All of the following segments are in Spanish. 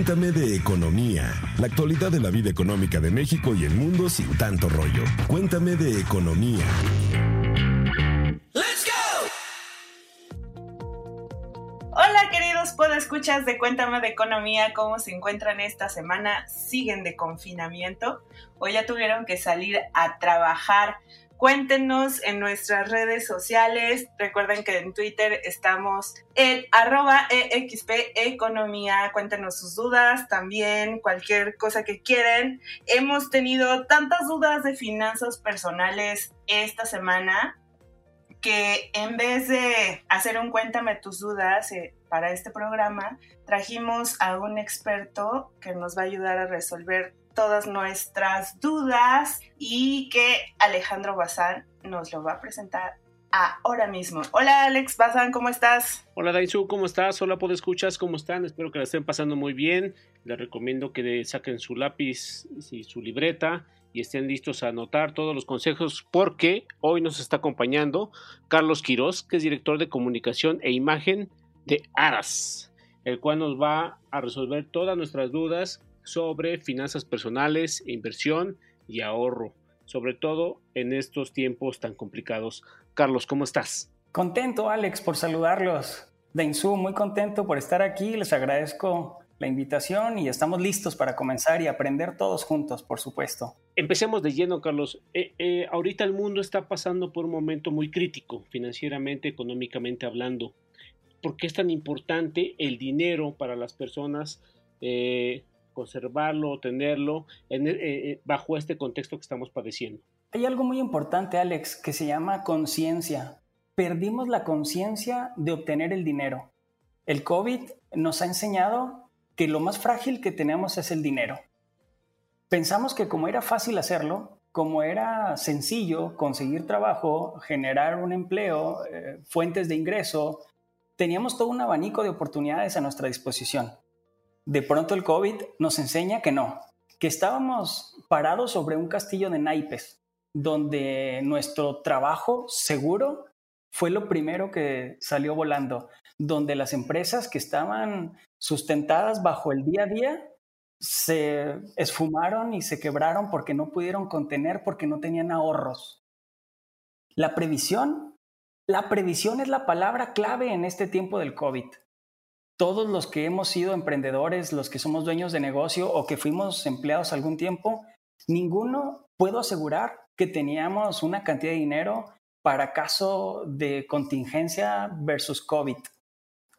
Cuéntame de economía, la actualidad de la vida económica de México y el mundo sin tanto rollo. Cuéntame de economía. Hola queridos podescuchas de Cuéntame de Economía, ¿cómo se encuentran esta semana? ¿Siguen de confinamiento o ya tuvieron que salir a trabajar? Cuéntenos en nuestras redes sociales. Recuerden que en Twitter estamos en arroba EXP Economía. Cuéntenos sus dudas, también cualquier cosa que quieran. Hemos tenido tantas dudas de finanzas personales esta semana que en vez de hacer un cuéntame tus dudas eh, para este programa, trajimos a un experto que nos va a ayudar a resolver todas nuestras dudas y que Alejandro Bazán nos lo va a presentar ahora mismo. Hola Alex Bazán, ¿cómo estás? Hola Daisu, ¿cómo estás? Hola, ¿puedo escuchas? ¿Cómo están? Espero que la estén pasando muy bien. Les recomiendo que saquen su lápiz y su libreta y estén listos a anotar todos los consejos porque hoy nos está acompañando Carlos Quirós, que es director de comunicación e imagen de Aras, el cual nos va a resolver todas nuestras dudas sobre finanzas personales, inversión y ahorro, sobre todo en estos tiempos tan complicados. Carlos, ¿cómo estás? Contento, Alex, por saludarlos. Deinsu, muy contento por estar aquí. Les agradezco la invitación y estamos listos para comenzar y aprender todos juntos, por supuesto. Empecemos de lleno, Carlos. Eh, eh, ahorita el mundo está pasando por un momento muy crítico, financieramente, económicamente hablando. ¿Por qué es tan importante el dinero para las personas? Eh, conservarlo, tenerlo en, bajo este contexto que estamos padeciendo. Hay algo muy importante, Alex, que se llama conciencia. Perdimos la conciencia de obtener el dinero. El COVID nos ha enseñado que lo más frágil que tenemos es el dinero. Pensamos que como era fácil hacerlo, como era sencillo conseguir trabajo, generar un empleo, eh, fuentes de ingreso, teníamos todo un abanico de oportunidades a nuestra disposición. De pronto el COVID nos enseña que no, que estábamos parados sobre un castillo de naipes, donde nuestro trabajo seguro fue lo primero que salió volando, donde las empresas que estaban sustentadas bajo el día a día se esfumaron y se quebraron porque no pudieron contener, porque no tenían ahorros. La previsión, la previsión es la palabra clave en este tiempo del COVID. Todos los que hemos sido emprendedores, los que somos dueños de negocio o que fuimos empleados algún tiempo, ninguno puedo asegurar que teníamos una cantidad de dinero para caso de contingencia versus COVID.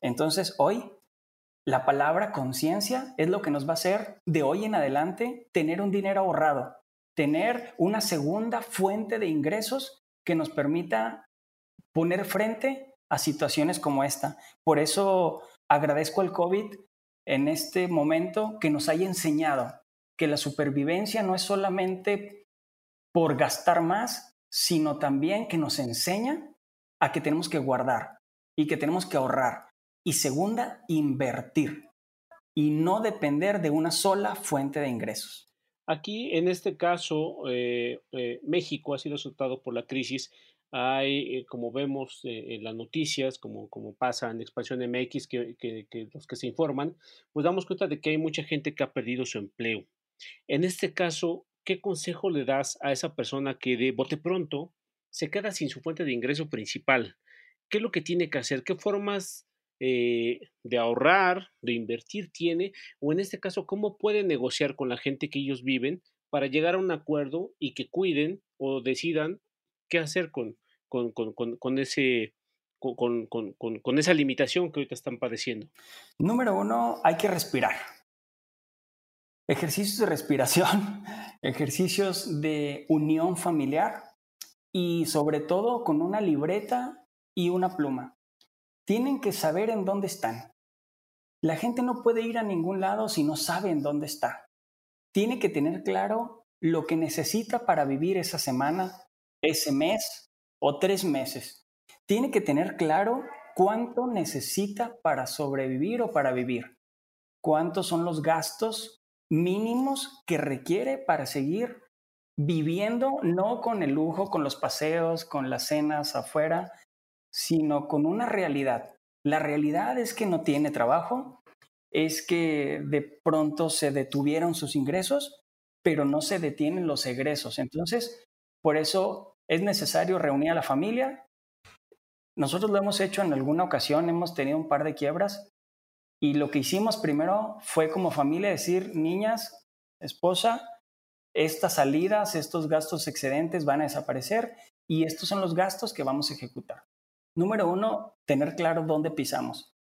Entonces, hoy la palabra conciencia es lo que nos va a hacer de hoy en adelante tener un dinero ahorrado, tener una segunda fuente de ingresos que nos permita poner frente a situaciones como esta. Por eso agradezco al COVID en este momento que nos haya enseñado que la supervivencia no es solamente por gastar más, sino también que nos enseña a que tenemos que guardar y que tenemos que ahorrar y segunda, invertir y no depender de una sola fuente de ingresos. Aquí, en este caso, eh, eh, México ha sido azotado por la crisis. Hay, eh, como vemos en las noticias, como, como pasa en Expansión MX, que, que, los que se informan, pues damos cuenta de que hay mucha gente que ha perdido su empleo. En este caso, ¿qué consejo le das a esa persona que de bote pronto se queda sin su fuente de ingreso principal? ¿Qué es lo que tiene que hacer? ¿Qué formas eh, de ahorrar, de invertir tiene, o en este caso, cómo puede negociar con la gente que ellos viven para llegar a un acuerdo y que cuiden o decidan qué hacer con, con, con, ese, con, con, esa limitación que ahorita están padeciendo. Número uno, hay que respirar. Ejercicios de respiración, ejercicios de unión familiar y sobre todo con una libreta y una pluma tienen que saber en dónde están. La gente no puede ir a ningún lado si no sabe en dónde está. Tiene que tener claro lo que necesita para vivir esa semana, ese mes o tres meses. Tiene que tener claro cuánto necesita para sobrevivir o para vivir. Cuántos son los gastos mínimos que requiere para seguir viviendo, no con el lujo, con los paseos, con las cenas afuera, sino con una realidad. La realidad es que no tiene trabajo es que de pronto se detuvieron sus ingresos, pero no se detienen los egresos. Entonces, por eso es necesario reunir a la familia. Nosotros lo hemos hecho en alguna ocasión, hemos tenido un par de quiebras y lo que hicimos primero fue como familia decir, niñas, esposa, estas salidas, estos gastos excedentes van a desaparecer y estos son los gastos que vamos a ejecutar. Número uno, tener claro dónde pisamos.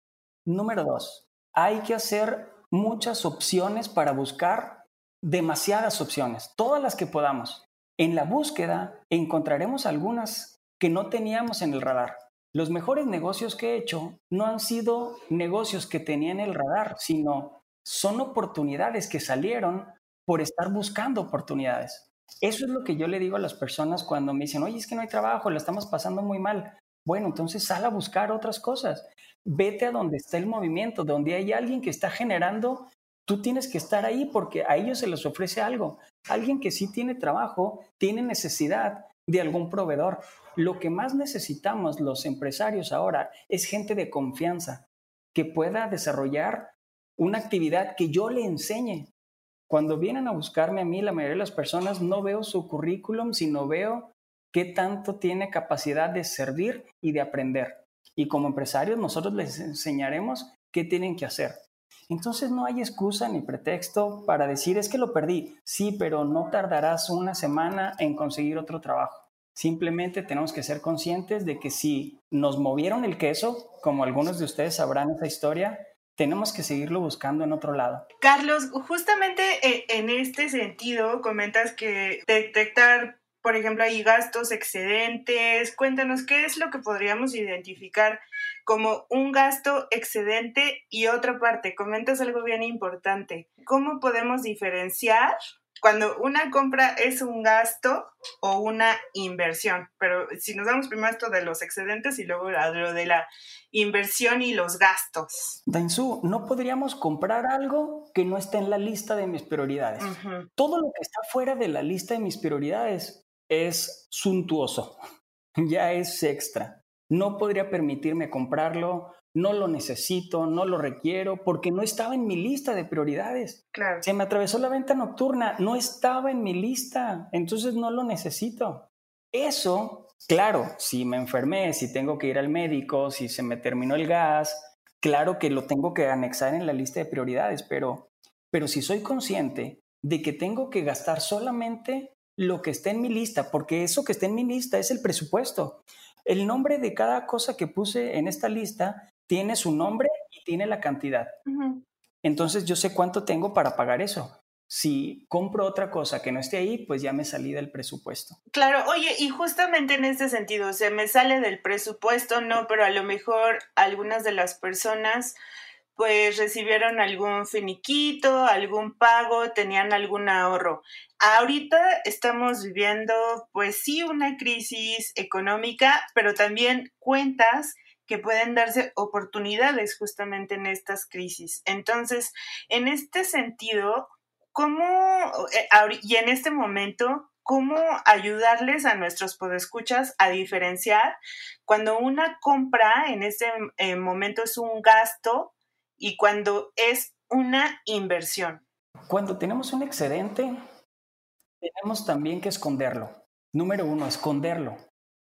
Número dos, hay que hacer muchas opciones para buscar demasiadas opciones, todas las que podamos. En la búsqueda encontraremos algunas que no teníamos en el radar. Los mejores negocios que he hecho no han sido negocios que tenía en el radar, sino son oportunidades que salieron por estar buscando oportunidades. Eso es lo que yo le digo a las personas cuando me dicen, oye, es que no hay trabajo, la estamos pasando muy mal. Bueno, entonces sal a buscar otras cosas. Vete a donde está el movimiento, donde hay alguien que está generando, tú tienes que estar ahí porque a ellos se les ofrece algo. Alguien que sí tiene trabajo, tiene necesidad de algún proveedor. Lo que más necesitamos los empresarios ahora es gente de confianza que pueda desarrollar una actividad que yo le enseñe. Cuando vienen a buscarme a mí, la mayoría de las personas no veo su currículum, sino veo qué tanto tiene capacidad de servir y de aprender. Y como empresarios nosotros les enseñaremos qué tienen que hacer. Entonces no hay excusa ni pretexto para decir es que lo perdí. Sí, pero no tardarás una semana en conseguir otro trabajo. Simplemente tenemos que ser conscientes de que si nos movieron el queso, como algunos de ustedes sabrán esa historia, tenemos que seguirlo buscando en otro lado. Carlos, justamente eh, en este sentido, comentas que detectar, por ejemplo, hay gastos excedentes. Cuéntanos, ¿qué es lo que podríamos identificar como un gasto excedente? Y otra parte, comentas algo bien importante. ¿Cómo podemos diferenciar cuando una compra es un gasto o una inversión. Pero si nos damos primero esto de los excedentes y luego lo de la inversión y los gastos. Dainzú, no podríamos comprar algo que no esté en la lista de mis prioridades. Todo lo que está fuera de la lista de mis prioridades es suntuoso, ya es extra. No podría permitirme comprarlo, no lo necesito, no lo requiero, porque no estaba en mi lista de prioridades. Claro. Se me atravesó la venta nocturna, no estaba en mi lista, entonces no lo necesito. Eso, claro, si me enfermé, si tengo que ir al médico, si se me terminó el gas, claro que lo tengo que anexar en la lista de prioridades, pero, pero si soy consciente de que tengo que gastar solamente lo que esté en mi lista, porque eso que está en mi lista es el presupuesto. El nombre de cada cosa que puse en esta lista tiene su nombre y tiene la cantidad. Entonces yo sé cuánto tengo para pagar eso. Si compro otra cosa que no esté ahí, pues ya me salí del presupuesto. Claro, oye, y justamente en este sentido, se me sale del presupuesto, no, pero a lo mejor algunas de las personas pues recibieron algún finiquito, algún pago, tenían algún ahorro. Ahorita estamos viviendo pues sí una crisis económica, pero también cuentas que pueden darse oportunidades justamente en estas crisis. Entonces, en este sentido, ¿cómo, eh, y en este momento, cómo ayudarles a nuestros podescuchas a diferenciar cuando una compra en este eh, momento es un gasto y cuando es una inversión? Cuando tenemos un excedente, tenemos también que esconderlo. Número uno, esconderlo.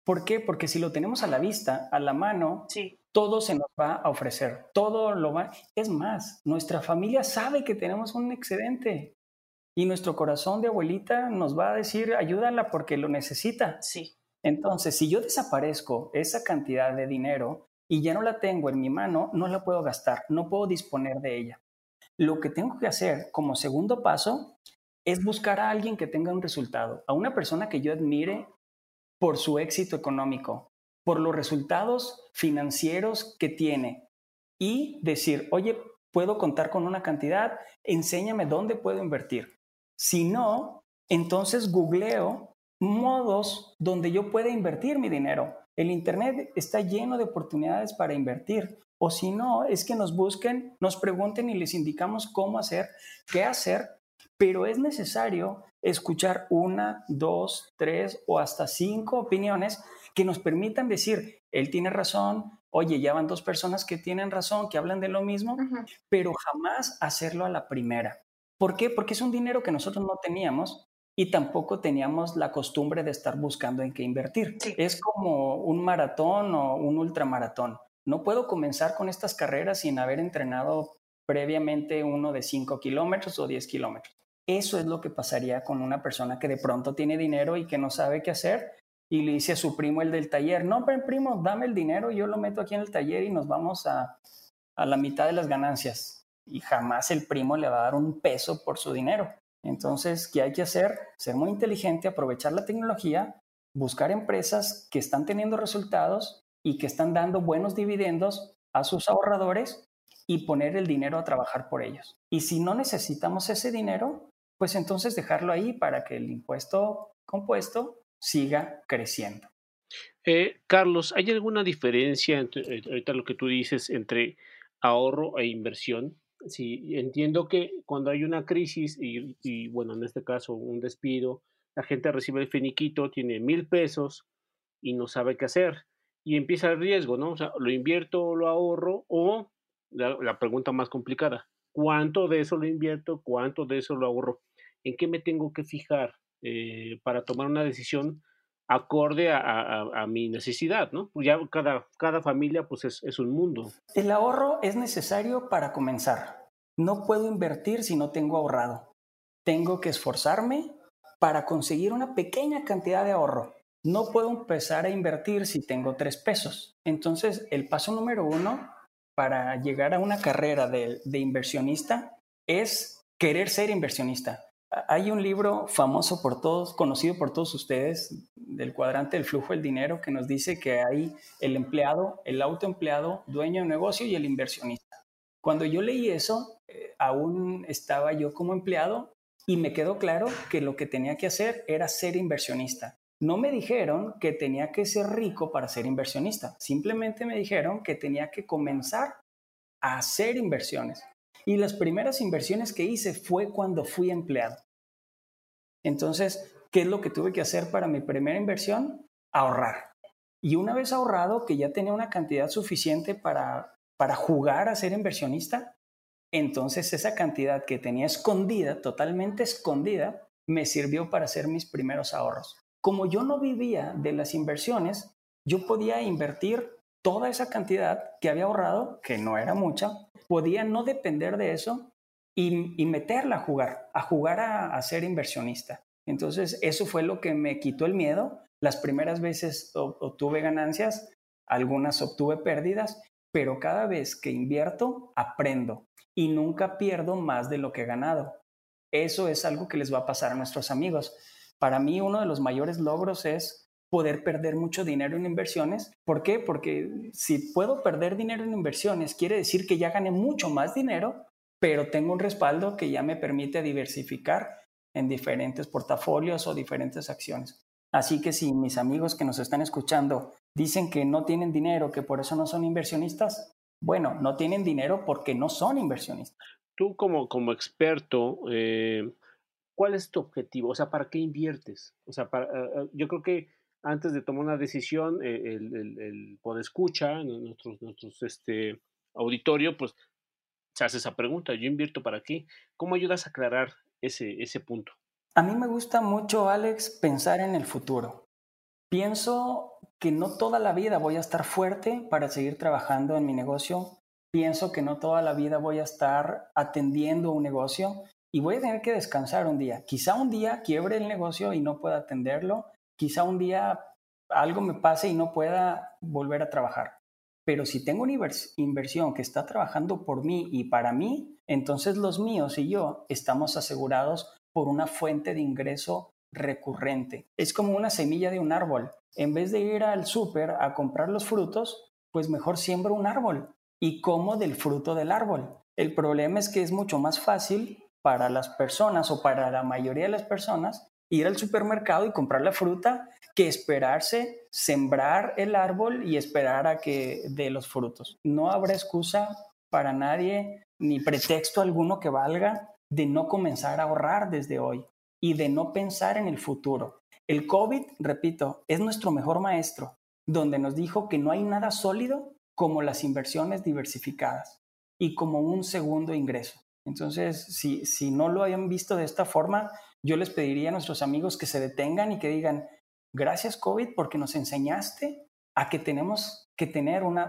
¿Por qué? Porque si lo tenemos a la vista, a la mano, todo se nos va a ofrecer, todo lo va. Es más, nuestra familia sabe que tenemos un excedente y nuestro corazón de abuelita nos va a decir, ayúdala porque lo necesita. Sí. Entonces, si yo desaparezco esa cantidad de dinero y ya no la tengo en mi mano, no la puedo gastar, no puedo disponer de ella. Lo que tengo que hacer como segundo paso es buscar a alguien que tenga un resultado, a una persona que yo admire por su éxito económico, por los resultados financieros que tiene y decir, oye, puedo contar con una cantidad, enséñame dónde puedo invertir. Si no, entonces googleo modos donde yo pueda invertir mi dinero. El Internet está lleno de oportunidades para invertir. O si no, es que nos busquen, nos pregunten y les indicamos cómo hacer, qué hacer, pero es necesario escuchar una, dos, tres o hasta cinco opiniones que nos permitan decir, él tiene razón, oye, ya van dos personas que tienen razón, que hablan de lo mismo, pero jamás hacerlo a la primera. ¿Por qué? Porque es un dinero que nosotros no teníamos y tampoco teníamos la costumbre de estar buscando en qué invertir. Es como un maratón o un ultramaratón. No puedo comenzar con estas carreras sin haber entrenado previamente uno de 5 kilómetros o 10 kilómetros. Eso es lo que pasaría con una persona que de pronto tiene dinero y que no sabe qué hacer y le dice a su primo el del taller, no, pero primo, dame el dinero, yo lo meto aquí en el taller y nos vamos a, a la mitad de las ganancias. Y jamás el primo le va a dar un peso por su dinero. Entonces, ¿qué hay que hacer? Ser muy inteligente, aprovechar la tecnología, buscar empresas que están teniendo resultados y que están dando buenos dividendos a sus ahorradores y poner el dinero a trabajar por ellos. Y si no necesitamos ese dinero, pues entonces dejarlo ahí para que el impuesto compuesto siga creciendo. Eh, Carlos, ¿hay alguna diferencia entre eh, ahorita lo que tú dices entre ahorro e inversión? Sí, entiendo que cuando hay una crisis y, y, bueno, en este caso un despido, la gente recibe el finiquito, tiene mil pesos y no sabe qué hacer y empieza el riesgo, ¿no? O sea, lo invierto o lo ahorro o la, pregunta más complicada, ¿cuánto de eso lo invierto? ¿Cuánto de eso lo ahorro? ¿En qué me tengo que fijar? Eh, para tomar una decisión acorde a, mi necesidad, ¿no? Pues ya cada, cada familia pues es, es, un mundo. El ahorro es necesario para comenzar. No puedo invertir si no tengo ahorrado. Tengo que esforzarme para conseguir una pequeña cantidad de ahorro. No puedo empezar a invertir si tengo tres pesos. Entonces, el paso número uno para llegar a una carrera de, de inversionista es querer ser inversionista. Hay un libro famoso por todos, conocido por todos ustedes, del cuadrante del flujo del dinero, que nos dice que hay el empleado, el autoempleado, dueño de negocio y el inversionista. Cuando yo leí eso, eh, aún estaba yo como empleado y me quedó claro que lo que tenía que hacer era ser inversionista. No me dijeron que tenía que ser rico para ser inversionista, simplemente me dijeron que tenía que comenzar a hacer inversiones. Y las primeras inversiones que hice fue cuando fui empleado. Entonces, ¿qué es lo que tuve que hacer para mi primera inversión? Ahorrar. Y una vez ahorrado, que ya tenía una cantidad suficiente para, para jugar a ser inversionista, entonces esa cantidad que tenía escondida, totalmente escondida, me sirvió para hacer mis primeros ahorros. Como yo no vivía de las inversiones, yo podía invertir toda esa cantidad que había ahorrado, que no era mucha, podía no depender de eso y, meterla a jugar, a jugar a, ser inversionista. Entonces, eso fue lo que me quitó el miedo. Las primeras veces obtuve ganancias, algunas obtuve pérdidas, pero cada vez que invierto, aprendo y nunca pierdo más de lo que he ganado. Eso es algo que les va a pasar a nuestros amigos. Para mí, uno de los mayores logros es poder perder mucho dinero en inversiones. ¿Por qué? Porque si puedo perder dinero en inversiones, quiere decir que ya gané mucho más dinero, pero tengo un respaldo que ya me permite diversificar en diferentes portafolios o diferentes acciones. Así que si mis amigos que nos están escuchando dicen que no tienen dinero, que por eso no son inversionistas, bueno, no tienen dinero porque no son inversionistas. Tú como, como experto, eh, ¿cuál es tu objetivo? O sea, ¿para qué inviertes? O sea, para, eh, yo creo que antes de tomar una decisión, eh, el, el, el escucha, nuestros, nuestros este, auditorio, pues se hace esa pregunta, ¿yo invierto para qué? ¿Cómo ayudas a aclarar ese, ese punto? A mí me gusta mucho, Alex, pensar en el futuro. Pienso que no toda la vida voy a estar fuerte para seguir trabajando en mi negocio. Pienso que no toda la vida voy a estar atendiendo un negocio y voy a tener que descansar un día. Quizá un día quiebre el negocio y no pueda atenderlo quizá un día algo me pase y no pueda volver a trabajar. Pero si tengo una inversión que está trabajando por mí y para mí, entonces los míos y yo estamos asegurados por una fuente de ingreso recurrente. Es como una semilla de un árbol. En vez de ir al súper a comprar los frutos, pues mejor siembro un árbol y como del fruto del árbol. El problema es que es mucho más fácil para las personas o para la mayoría de las personas ir al supermercado y comprar la fruta que esperarse, sembrar el árbol y esperar a que dé los frutos. No habrá excusa para nadie ni pretexto alguno que valga de no comenzar a ahorrar desde hoy y de no pensar en el futuro. El COVID, repito, es nuestro mejor maestro, donde nos dijo que no hay nada sólido como las inversiones diversificadas y como un segundo ingreso. Entonces, si, si no lo hayan visto de esta forma, yo les pediría a nuestros amigos que se detengan y que digan, gracias COVID porque nos enseñaste a que tenemos que tener un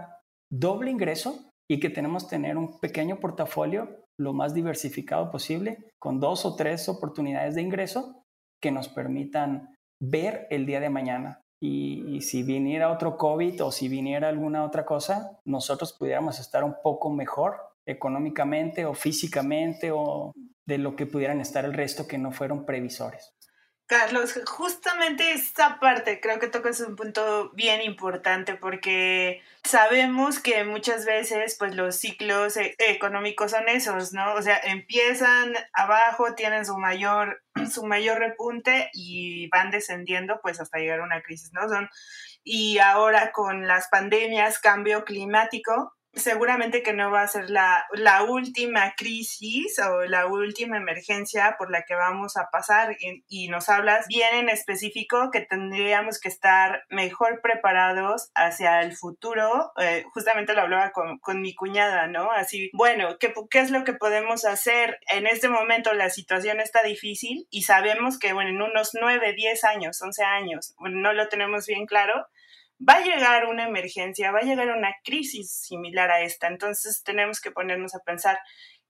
doble ingreso y que tenemos que tener un pequeño portafolio lo más diversificado posible, con dos o tres oportunidades de ingreso que nos permitan ver el día de mañana. Y, si viniera otro COVID o si viniera alguna otra cosa, nosotros pudiéramos estar un poco mejor económicamente o físicamente o de lo que pudieran estar el resto que no fueron previsores. Carlos, justamente esta parte creo que tocas un punto bien importante porque sabemos que muchas veces pues los ciclos e-, económicos son esos, ¿no? O sea, empiezan abajo, tienen su mayor su mayor repunte y van descendiendo pues hasta llegar a una crisis, ¿no? Son y ahora con las pandemias, cambio climático, seguramente que no va a ser la, la, última crisis o la última emergencia por la que vamos a pasar y, nos hablas bien en específico que tendríamos que estar mejor preparados hacia el futuro. Eh, justamente lo hablaba con, mi cuñada, ¿no? Así, bueno, ¿qué, ¿qué es lo que podemos hacer? En este momento la situación está difícil y sabemos que, bueno, en unos 9, 10 años, 11 años, no lo tenemos bien claro, va a llegar una emergencia, va a llegar una crisis similar a esta. Entonces tenemos que ponernos a pensar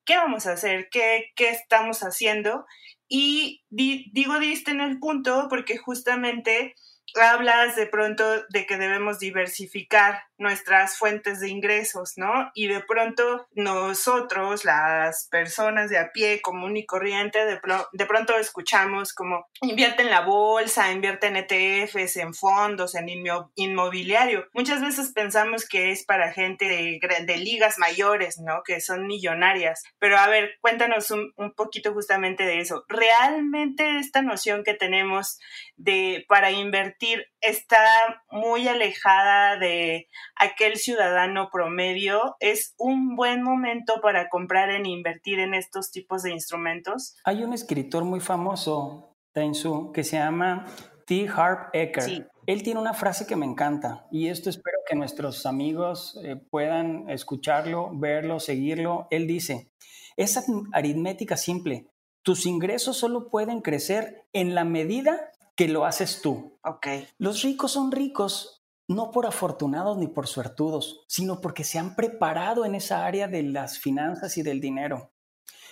qué vamos a hacer, qué, qué estamos haciendo. Y digo, diste en el punto porque justamente hablas de pronto de que debemos diversificar nuestras fuentes de ingresos, ¿no? Y de pronto nosotros, las personas de a pie común y corriente, de, de pronto escuchamos como invierte en la bolsa, invierte en ETFs, en fondos, en inmobiliario. Muchas veces pensamos que es para gente de, ligas mayores, ¿no? Que son millonarias. Pero a ver, cuéntanos un, un poquito justamente de eso. ¿Realmente esta noción que tenemos de para invertir está muy alejada de aquel ciudadano promedio, ¿es un buen momento para comprar e invertir en estos tipos de instrumentos? Hay un escritor muy famoso, Tainsu, que se llama T. Harp Eker. Él tiene una frase que me encanta y esto espero que nuestros amigos eh, puedan escucharlo, verlo, seguirlo. Él dice, es aritmética simple. Tus ingresos solo pueden crecer en la medida que lo haces tú. Ok. Los ricos son ricos no por afortunados ni por suertudos, sino porque se han preparado en esa área de las finanzas y del dinero.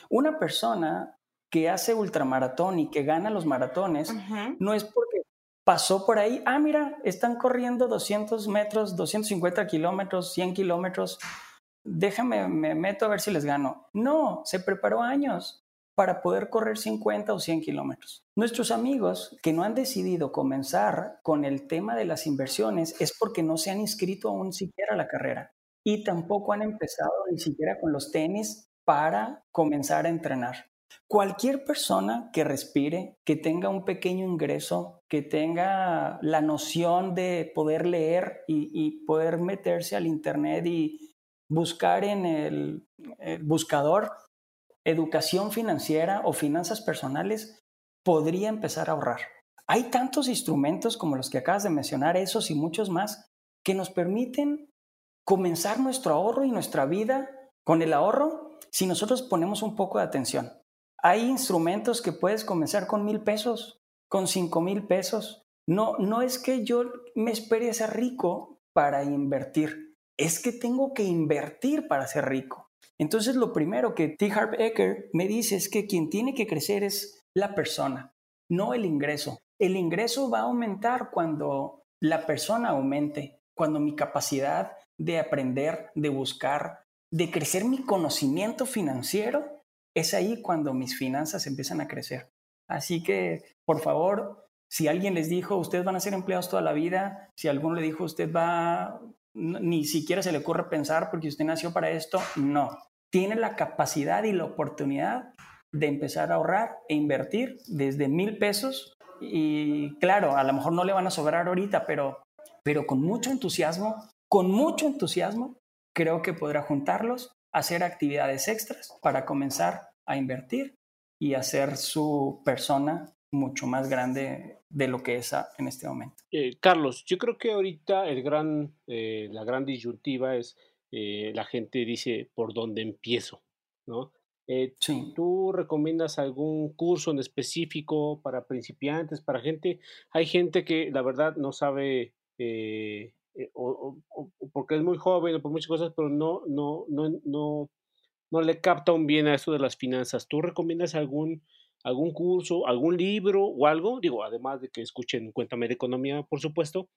Una persona que hace ultramaratón y que gana los maratones no es porque pasó por ahí, ah, mira, están corriendo 200 metros, 250 kilómetros, 100 kilómetros, déjame, me meto a ver si les gano. No, se preparó años para poder correr 50 o 100 kilómetros. Nuestros amigos que no han decidido comenzar con el tema de las inversiones es porque no se han inscrito aún siquiera a la carrera y tampoco han empezado ni siquiera con los tenis para comenzar a entrenar. Cualquier persona que respire, que tenga un pequeño ingreso, que tenga la noción de poder leer y, poder meterse al Internet y buscar en el buscador educación financiera o finanzas personales, podría empezar a ahorrar. Hay tantos instrumentos como los que acabas de mencionar, esos y muchos más, que nos permiten comenzar nuestro ahorro y nuestra vida con el ahorro si nosotros ponemos un poco de atención. Hay instrumentos que puedes comenzar con mil pesos, con cinco mil pesos. No, no es que yo me espere a ser rico para invertir, es que tengo que invertir para ser rico. Entonces, lo primero que T. Harv Eker me dice es que quien tiene que crecer es la persona, no el ingreso. El ingreso va a aumentar cuando la persona aumente, cuando mi capacidad de aprender, de buscar, de crecer mi conocimiento financiero, es ahí cuando mis finanzas empiezan a crecer. Así que, por favor, si alguien les dijo, ustedes van a ser empleados toda la vida, si alguno le dijo, usted va, ni siquiera se le ocurre pensar porque usted nació para esto, no tiene la capacidad y la oportunidad de empezar a ahorrar e invertir desde mil pesos y claro, a lo mejor no le van a sobrar ahorita, pero, pero con mucho entusiasmo, con mucho entusiasmo, creo que podrá juntarlos, hacer actividades extras para comenzar a invertir y hacer su persona mucho más grande de lo que es en este momento. Eh, Carlos, yo creo que ahorita el gran, eh, la gran disyuntiva es eh, la gente dice por dónde empiezo, ¿no? sí. ¿Tú recomiendas algún curso en específico para principiantes, para gente? Hay gente que la verdad no sabe o, porque es muy joven o por muchas cosas, pero no, no, no, no, no le capta un bien a eso de las finanzas. ¿Tú recomiendas algún algún curso, algún libro o algo, digo, además de que escuchen Cuéntame de Economía, por supuesto,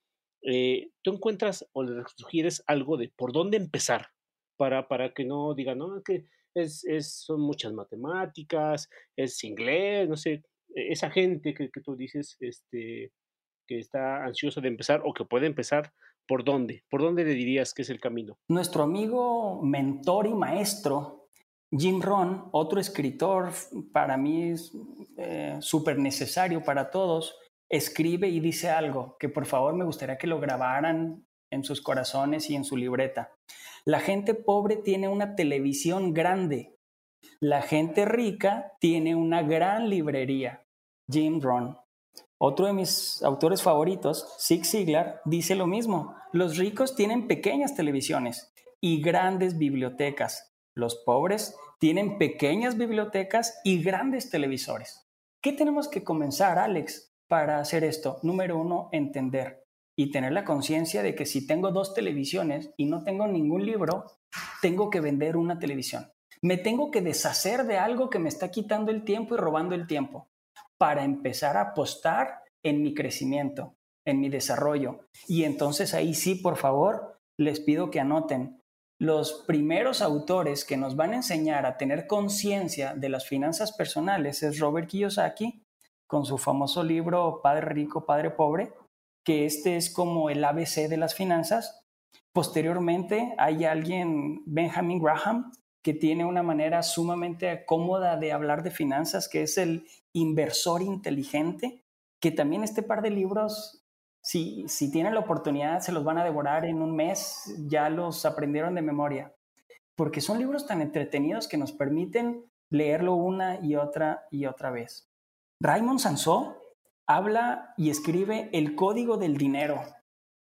eh, tú encuentras o le sugieres algo de por dónde empezar para, para que no digan, no, que es, es, son muchas matemáticas, es inglés, no sé, e, esa gente que, que tú dices este, que está ansiosa de empezar o que puede empezar, ¿por dónde? ¿Por dónde le dirías que es el camino? Nuestro amigo, mentor y maestro, Jim Ron, otro escritor, para mí es eh, súper necesario para todos, escribe y dice algo que por favor me gustaría que lo grabaran en sus corazones y en su libreta. La gente pobre tiene una televisión grande. La gente rica tiene una gran librería. Jim Ron. Otro de mis autores favoritos, Zig Ziglar, dice lo mismo. Los ricos tienen pequeñas televisiones y grandes bibliotecas. Los pobres tienen pequeñas bibliotecas y grandes televisores. ¿Qué tenemos que comenzar, Alex, para hacer esto? Número uno, entender y tener la conciencia de que si tengo dos televisiones y no tengo ningún libro, tengo que vender una televisión. Me tengo que deshacer de algo que me está quitando el tiempo y robando el tiempo para empezar a apostar en mi crecimiento, en mi desarrollo. Y entonces ahí sí, por favor, les pido que anoten los primeros autores que nos van a enseñar a tener conciencia de las finanzas personales es Robert Kiyosaki, con su famoso libro Padre Rico, Padre Pobre, que este es como el ABC de las finanzas. Posteriormente hay alguien, Benjamin Graham, que tiene una manera sumamente cómoda de hablar de finanzas, que es el inversor inteligente, que también este par de libros si, si tienen la oportunidad, se los van a devorar en un mes, ya los aprendieron de memoria, porque son libros tan entretenidos que nos permiten leerlo una y otra y otra vez. Raymond Sansó habla y escribe el código del dinero.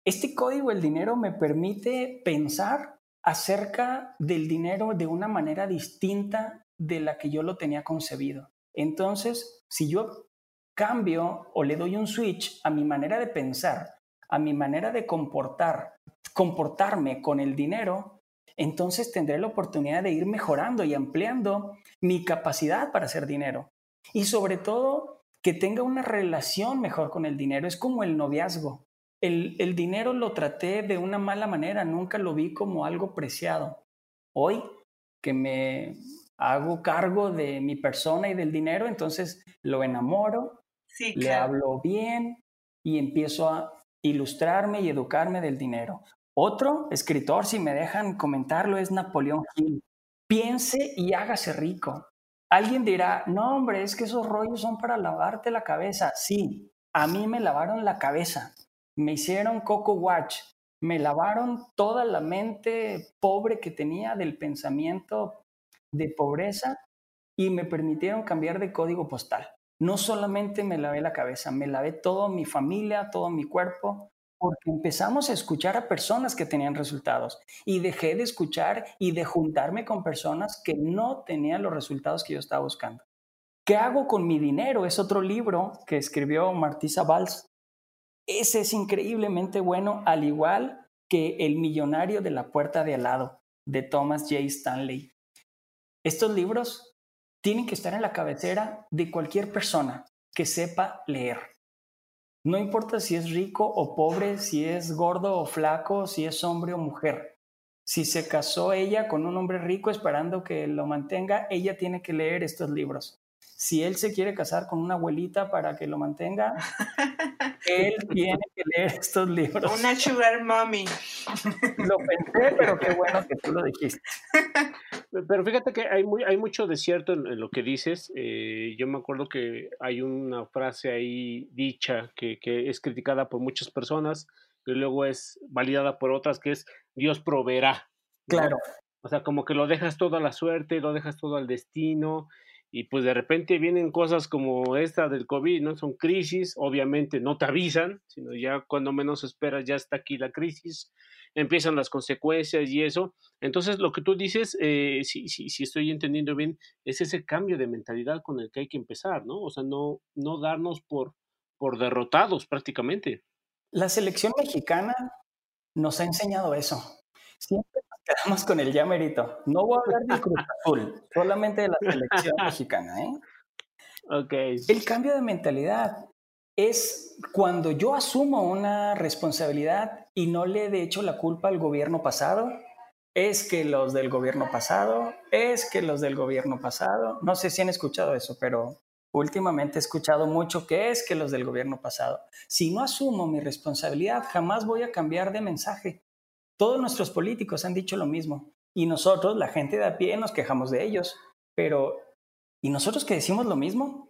Este código del dinero me permite pensar acerca del dinero de una manera distinta de la que yo lo tenía concebido. Entonces, si yo cambio o le doy un switch a mi manera de pensar, a mi manera de comportar, comportarme con el dinero, entonces tendré la oportunidad de ir mejorando y ampliando mi capacidad para hacer dinero. Y sobre todo, que tenga una relación mejor con el dinero. Es como el noviazgo. El, el dinero lo traté de una mala manera, nunca lo vi como algo preciado. Hoy que me hago cargo de mi persona y del dinero, entonces lo enamoro, le hablo bien y empiezo a ilustrarme y educarme del dinero. Otro escritor, si me dejan comentarlo, es Napoleón Hill. Piense y hágase rico. Alguien dirá, no hombre, es que esos rollos son para lavarte la cabeza. Sí, a mí me lavaron la cabeza, me hicieron coco watch, me lavaron toda la mente pobre que tenía del pensamiento de pobreza y me permitieron cambiar de código postal no solamente me lavé la cabeza, me lavé toda mi familia, todo mi cuerpo, porque empezamos a escuchar a personas que tenían resultados y dejé de escuchar y de juntarme con personas que no tenían los resultados que yo estaba buscando. ¿Qué hago con mi dinero? Es otro libro que escribió Martisa Valls. Ese es increíblemente bueno, al igual que El millonario de la puerta de al lado, de Thomas J. Stanley. Estos libros tienen que estar en la cabecera de cualquier persona que sepa leer. No importa si es rico o pobre, si es gordo o flaco, si es hombre o mujer. Si se casó ella con un hombre rico esperando que lo mantenga, ella tiene que leer estos libros. Si él se quiere casar con una abuelita para que lo mantenga, él tiene que leer estos libros. Una sugar mommy. Lo pensé, pero qué bueno que tú lo dijiste. Pero fíjate que hay, muy, hay mucho de cierto en, lo que dices. Eh, yo me acuerdo que hay una frase ahí dicha que, que, es criticada por muchas personas y luego es validada por otras, que es Dios proveerá. Claro. O sea, como que lo dejas todo a la suerte, lo dejas todo al destino y pues de repente vienen cosas como esta del COVID, ¿no? Son crisis, obviamente no te avisan, sino ya cuando menos esperas ya está aquí la crisis, empiezan las consecuencias y eso. Entonces, lo que tú dices, eh, si, si, si, estoy entendiendo bien, es ese cambio de mentalidad con el que hay que empezar, ¿no? O sea, no, no darnos por, por derrotados prácticamente. La selección mexicana nos ha enseñado eso. Siempre quedamos con el ya merito. No voy a hablar del Cruz Azul, solamente de la selección mexicana. ¿eh? Okay. El cambio de mentalidad es cuando yo asumo una responsabilidad y no le he hecho la culpa al gobierno pasado. Es que los del gobierno pasado, es que los del gobierno pasado. No sé si han escuchado eso, pero últimamente he escuchado mucho que es que los del gobierno pasado. Si no asumo mi responsabilidad, jamás voy a cambiar de mensaje. Todos nuestros políticos han dicho lo mismo y nosotros, la gente de a pie, nos quejamos de ellos. Pero, ¿y nosotros que decimos lo mismo?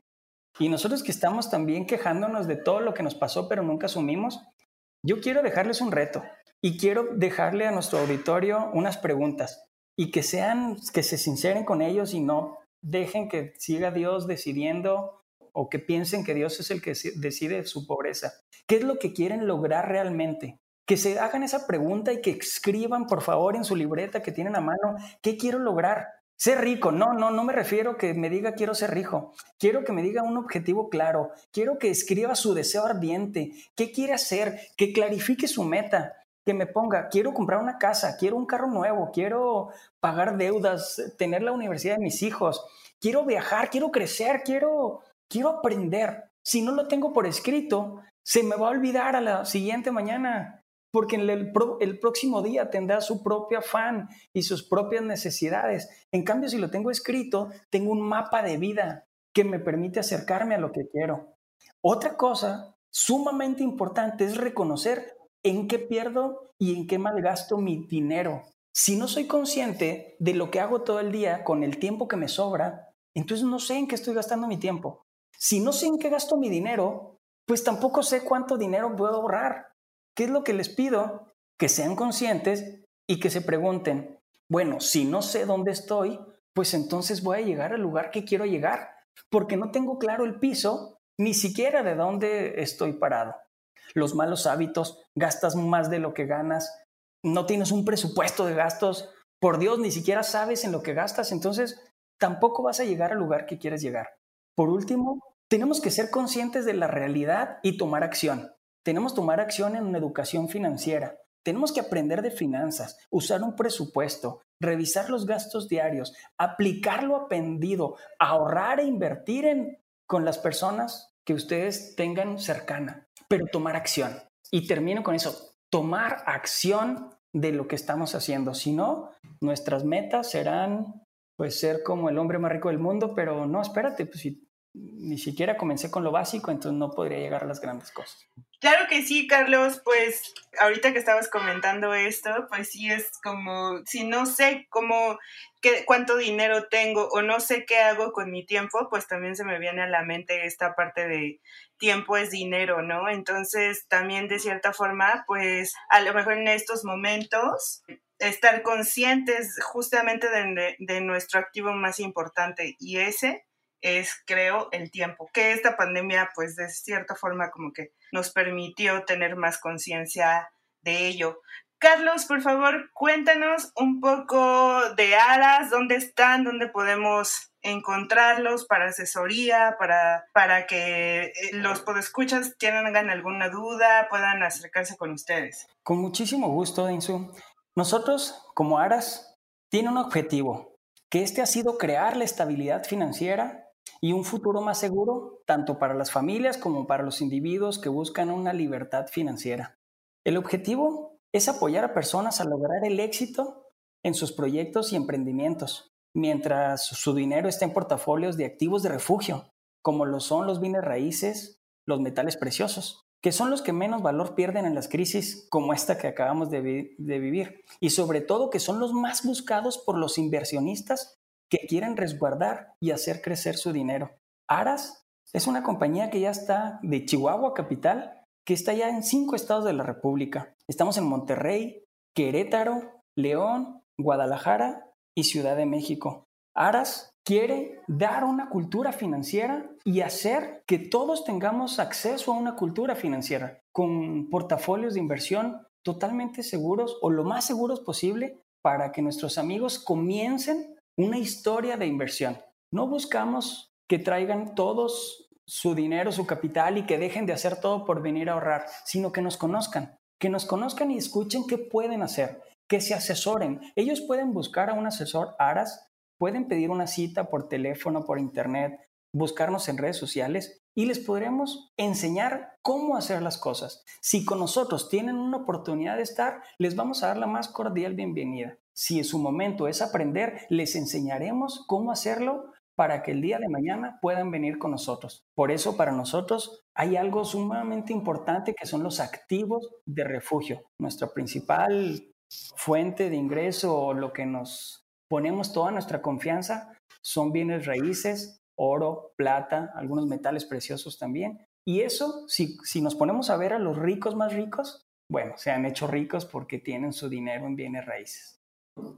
¿Y nosotros que estamos también quejándonos de todo lo que nos pasó pero nunca asumimos? Yo quiero dejarles un reto y quiero dejarle a nuestro auditorio unas preguntas y que sean, que se sinceren con ellos y no dejen que siga Dios decidiendo o que piensen que Dios es el que decide su pobreza. ¿Qué es lo que quieren lograr realmente? Que se hagan esa pregunta y que escriban, por favor, en su libreta que tienen a mano, ¿qué quiero lograr? Ser rico, no, no, no me refiero que me diga quiero ser rico. Quiero que me diga un objetivo claro. Quiero que escriba su deseo ardiente. ¿Qué quiere hacer? Que clarifique su meta. Que me ponga, quiero comprar una casa, quiero un carro nuevo, quiero pagar deudas, tener la universidad de mis hijos, quiero viajar, quiero crecer, quiero, quiero aprender. Si no lo tengo por escrito, se me va a olvidar a la siguiente mañana porque el, próximo día tendrá su propio afán y sus propias necesidades. En cambio, si lo tengo escrito, tengo un mapa de vida que me permite acercarme a lo que quiero. Otra cosa sumamente importante es reconocer en qué pierdo y en qué malgasto mi dinero. Si no soy consciente de lo que hago todo el día con el tiempo que me sobra, entonces no sé en qué estoy gastando mi tiempo. Si no sé en qué gasto mi dinero, pues tampoco sé cuánto dinero puedo ahorrar. ¿Qué es lo que les pido? Que sean conscientes y que se pregunten, bueno, si no sé dónde estoy, pues entonces voy a llegar al lugar que quiero llegar, porque no tengo claro el piso, ni siquiera de dónde estoy parado. Los malos hábitos, gastas más de lo que ganas, no tienes un presupuesto de gastos, por Dios, ni siquiera sabes en lo que gastas, entonces tampoco vas a llegar al lugar que quieres llegar. Por último, tenemos que ser conscientes de la realidad y tomar acción. Tenemos que tomar acción en una educación financiera. Tenemos que aprender de finanzas, usar un presupuesto, revisar los gastos diarios, aplicar lo aprendido, ahorrar e invertir en, con las personas que ustedes tengan cercana, pero tomar acción. Y termino con eso, tomar acción de lo que estamos haciendo. Si no, nuestras metas serán pues ser como el hombre más rico del mundo, pero no, espérate, pues si ni siquiera comencé con lo básico, entonces no podría llegar a las grandes cosas. Claro que sí, Carlos, pues ahorita que estabas comentando esto, pues sí es como, si no sé cómo, qué, cuánto dinero tengo o no sé qué hago con mi tiempo, pues también se me viene a la mente esta parte de tiempo es dinero, ¿no? Entonces también de cierta forma, pues a lo mejor en estos momentos estar conscientes justamente de, de nuestro activo más importante y ese es, creo, el tiempo, que esta pandemia, pues de cierta forma como que nos permitió tener más conciencia de ello. Carlos, por favor, cuéntanos un poco de Aras, dónde están, dónde podemos encontrarlos para asesoría, para, para que eh, los podescuchas tengan alguna duda, puedan acercarse con ustedes. Con muchísimo gusto, Insu. Nosotros, como Aras, tiene un objetivo, que este ha sido crear la estabilidad financiera y un futuro más seguro tanto para las familias como para los individuos que buscan una libertad financiera. El objetivo es apoyar a personas a lograr el éxito en sus proyectos y emprendimientos, mientras su dinero está en portafolios de activos de refugio, como lo son los bienes raíces, los metales preciosos, que son los que menos valor pierden en las crisis como esta que acabamos de, de vivir, y sobre todo que son los más buscados por los inversionistas que quieren resguardar y hacer crecer su dinero. Aras es una compañía que ya está de Chihuahua capital, que está ya en cinco estados de la República. Estamos en Monterrey, Querétaro, León, Guadalajara y Ciudad de México. Aras quiere dar una cultura financiera y hacer que todos tengamos acceso a una cultura financiera con portafolios de inversión totalmente seguros o lo más seguros posible para que nuestros amigos comiencen una historia de inversión. No buscamos que traigan todos su dinero, su capital y que dejen de hacer todo por venir a ahorrar, sino que nos conozcan, que nos conozcan y escuchen qué pueden hacer, que se asesoren. Ellos pueden buscar a un asesor ARAS pueden pedir una cita por teléfono, por internet, buscarnos en redes sociales y les podremos enseñar cómo hacer las cosas. Si con nosotros tienen una oportunidad de estar, les vamos a dar la más cordial bienvenida. Si en su momento es aprender, les enseñaremos cómo hacerlo para que el día de mañana puedan venir con nosotros. Por eso para nosotros hay algo sumamente importante que son los activos de refugio. Nuestra principal fuente de ingreso o lo que nos ponemos toda nuestra confianza, son bienes raíces, oro, plata, algunos metales preciosos también. Y eso, si, si nos ponemos a ver a los ricos más ricos, bueno, se han hecho ricos porque tienen su dinero en bienes raíces.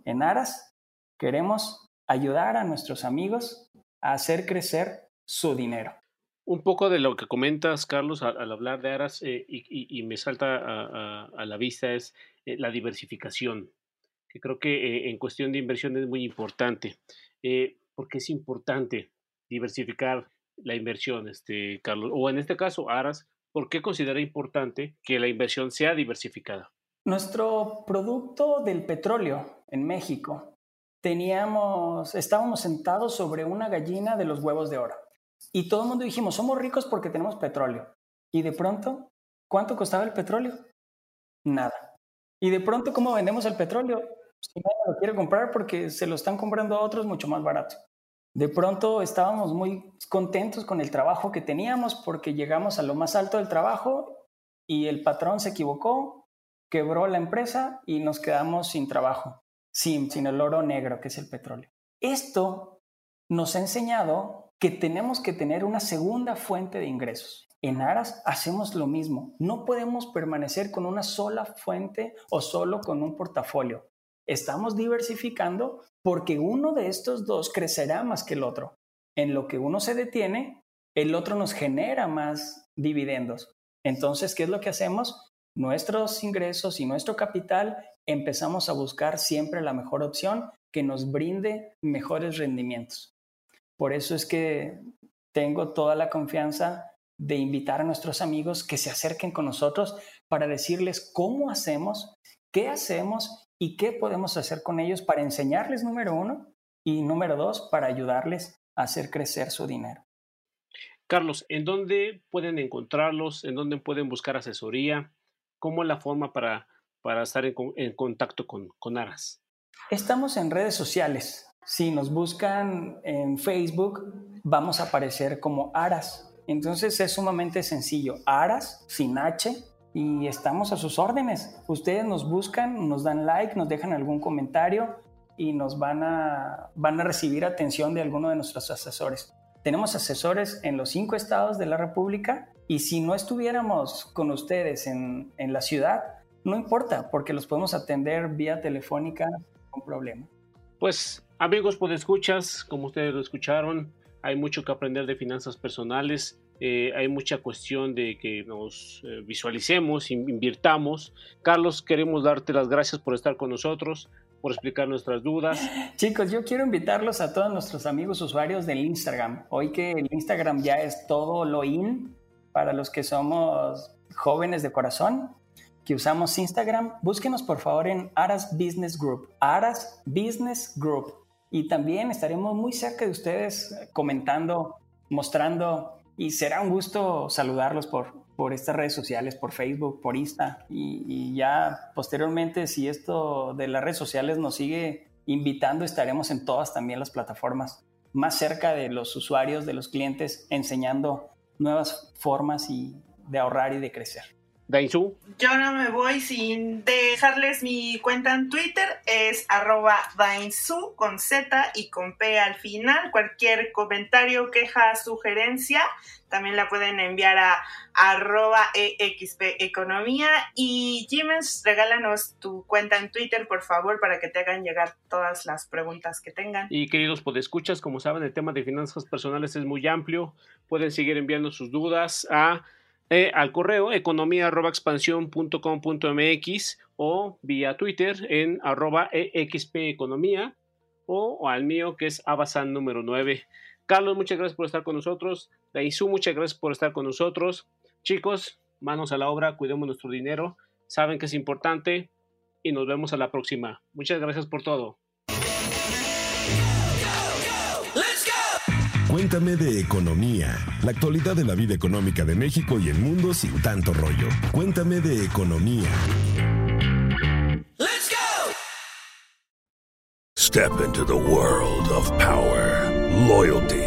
En Aras queremos ayudar a nuestros amigos a hacer crecer su dinero. Un poco de lo que comentas, Carlos, al, hablar de Aras eh, y, me salta a, la vista es eh, la diversificación que creo que eh, en cuestión de inversión es muy importante, porque es importante diversificar la inversión, este, Carlos, o en este caso, Aras, ¿por qué considera importante que la inversión sea diversificada? Nuestro producto del petróleo en México, teníamos, estábamos sentados sobre una gallina de los huevos de oro. Y todo el mundo dijimos, somos ricos porque tenemos petróleo. Y de pronto, ¿cuánto costaba el petróleo? Nada. Y de pronto, ¿cómo vendemos el petróleo? Si nadie lo quiere comprar porque se lo están comprando a otros mucho más barato. De pronto estábamos muy contentos con el trabajo que teníamos porque llegamos a lo más alto del trabajo y el patrón se equivocó, quebró la empresa y nos quedamos sin trabajo, sin, el oro negro que es el petróleo. Esto nos ha enseñado que tenemos que tener una segunda fuente de ingresos. En Aras hacemos lo mismo. No podemos permanecer con una sola fuente o solo con un portafolio. Estamos diversificando porque uno de estos dos crecerá más que el otro. En lo que uno se detiene, el otro nos genera más dividendos. Entonces, ¿qué es lo que hacemos? Nuestros ingresos y nuestro capital empezamos a buscar siempre la mejor opción que nos brinde mejores rendimientos. Por eso es que tengo toda la confianza de invitar a nuestros amigos que se acerquen con nosotros para decirles cómo hacemos, qué hacemos y qué podemos hacer con ellos para enseñarles, número uno, y número dos, para ayudarles a hacer crecer su dinero. Carlos, ¿en dónde pueden encontrarlos? ¿En dónde pueden buscar asesoría? ¿Cómo la forma para, para estar en, en contacto con, con Aras? Estamos en redes sociales. Si nos buscan en Facebook, vamos a aparecer como Aras. Entonces es sumamente sencillo. Aras, sin H, y estamos a sus órdenes. Ustedes nos buscan, nos dan like, nos dejan algún comentario y nos van a, van a recibir atención de alguno de nuestros asesores. Tenemos asesores en los cinco estados de la República y si no estuviéramos con ustedes en, en la ciudad, no importa, porque los podemos atender vía telefónica sin problema. Pues amigos, pues escuchas, como ustedes lo escucharon, hay mucho que aprender de finanzas personales, eh, hay mucha cuestión de que nos eh, visualicemos, invirtamos. Carlos, queremos darte las gracias por estar con nosotros, por explicar nuestras dudas. Chicos, yo quiero invitarlos a todos nuestros amigos usuarios del Instagram. Hoy que el Instagram ya es todo lo in para los que somos jóvenes de corazón, que usamos Instagram, búsquenos por favor en Aras Business Group. Aras Business Group y también estaremos muy cerca de ustedes comentando, mostrando y será un gusto saludarlos por, por estas redes sociales, por Facebook, por Insta y, ya posteriormente si esto de las redes sociales nos sigue invitando estaremos en todas también las plataformas más cerca de los usuarios, de los clientes, enseñando nuevas formas y de ahorrar y de crecer. Dainzú. Yo no me voy sin dejarles mi cuenta en Twitter, es arroba con Z y con P al final. Cualquier comentario, queja, sugerencia, también la pueden enviar a arroba EXP Economía. Y Jimens, regálanos tu cuenta en Twitter, por favor, para que te hagan llegar todas las preguntas que tengan. Y queridos podescuchas, como saben, el tema de finanzas personales es muy amplio. Pueden seguir enviando sus dudas a eh, al correo economía.expansión.com.mx o vía Twitter en arroba expeconomía o, o al mío que es abasan número 9. Carlos, muchas gracias por estar con nosotros. Daisu, muchas gracias por estar con nosotros. Chicos, manos a la obra, cuidemos nuestro dinero. Saben que es importante y nos vemos a la próxima. Muchas gracias por todo. Cuéntame de economía, la actualidad de la vida económica de México y el mundo sin tanto rollo. Cuéntame de economía. Step into the world of power, loyalty,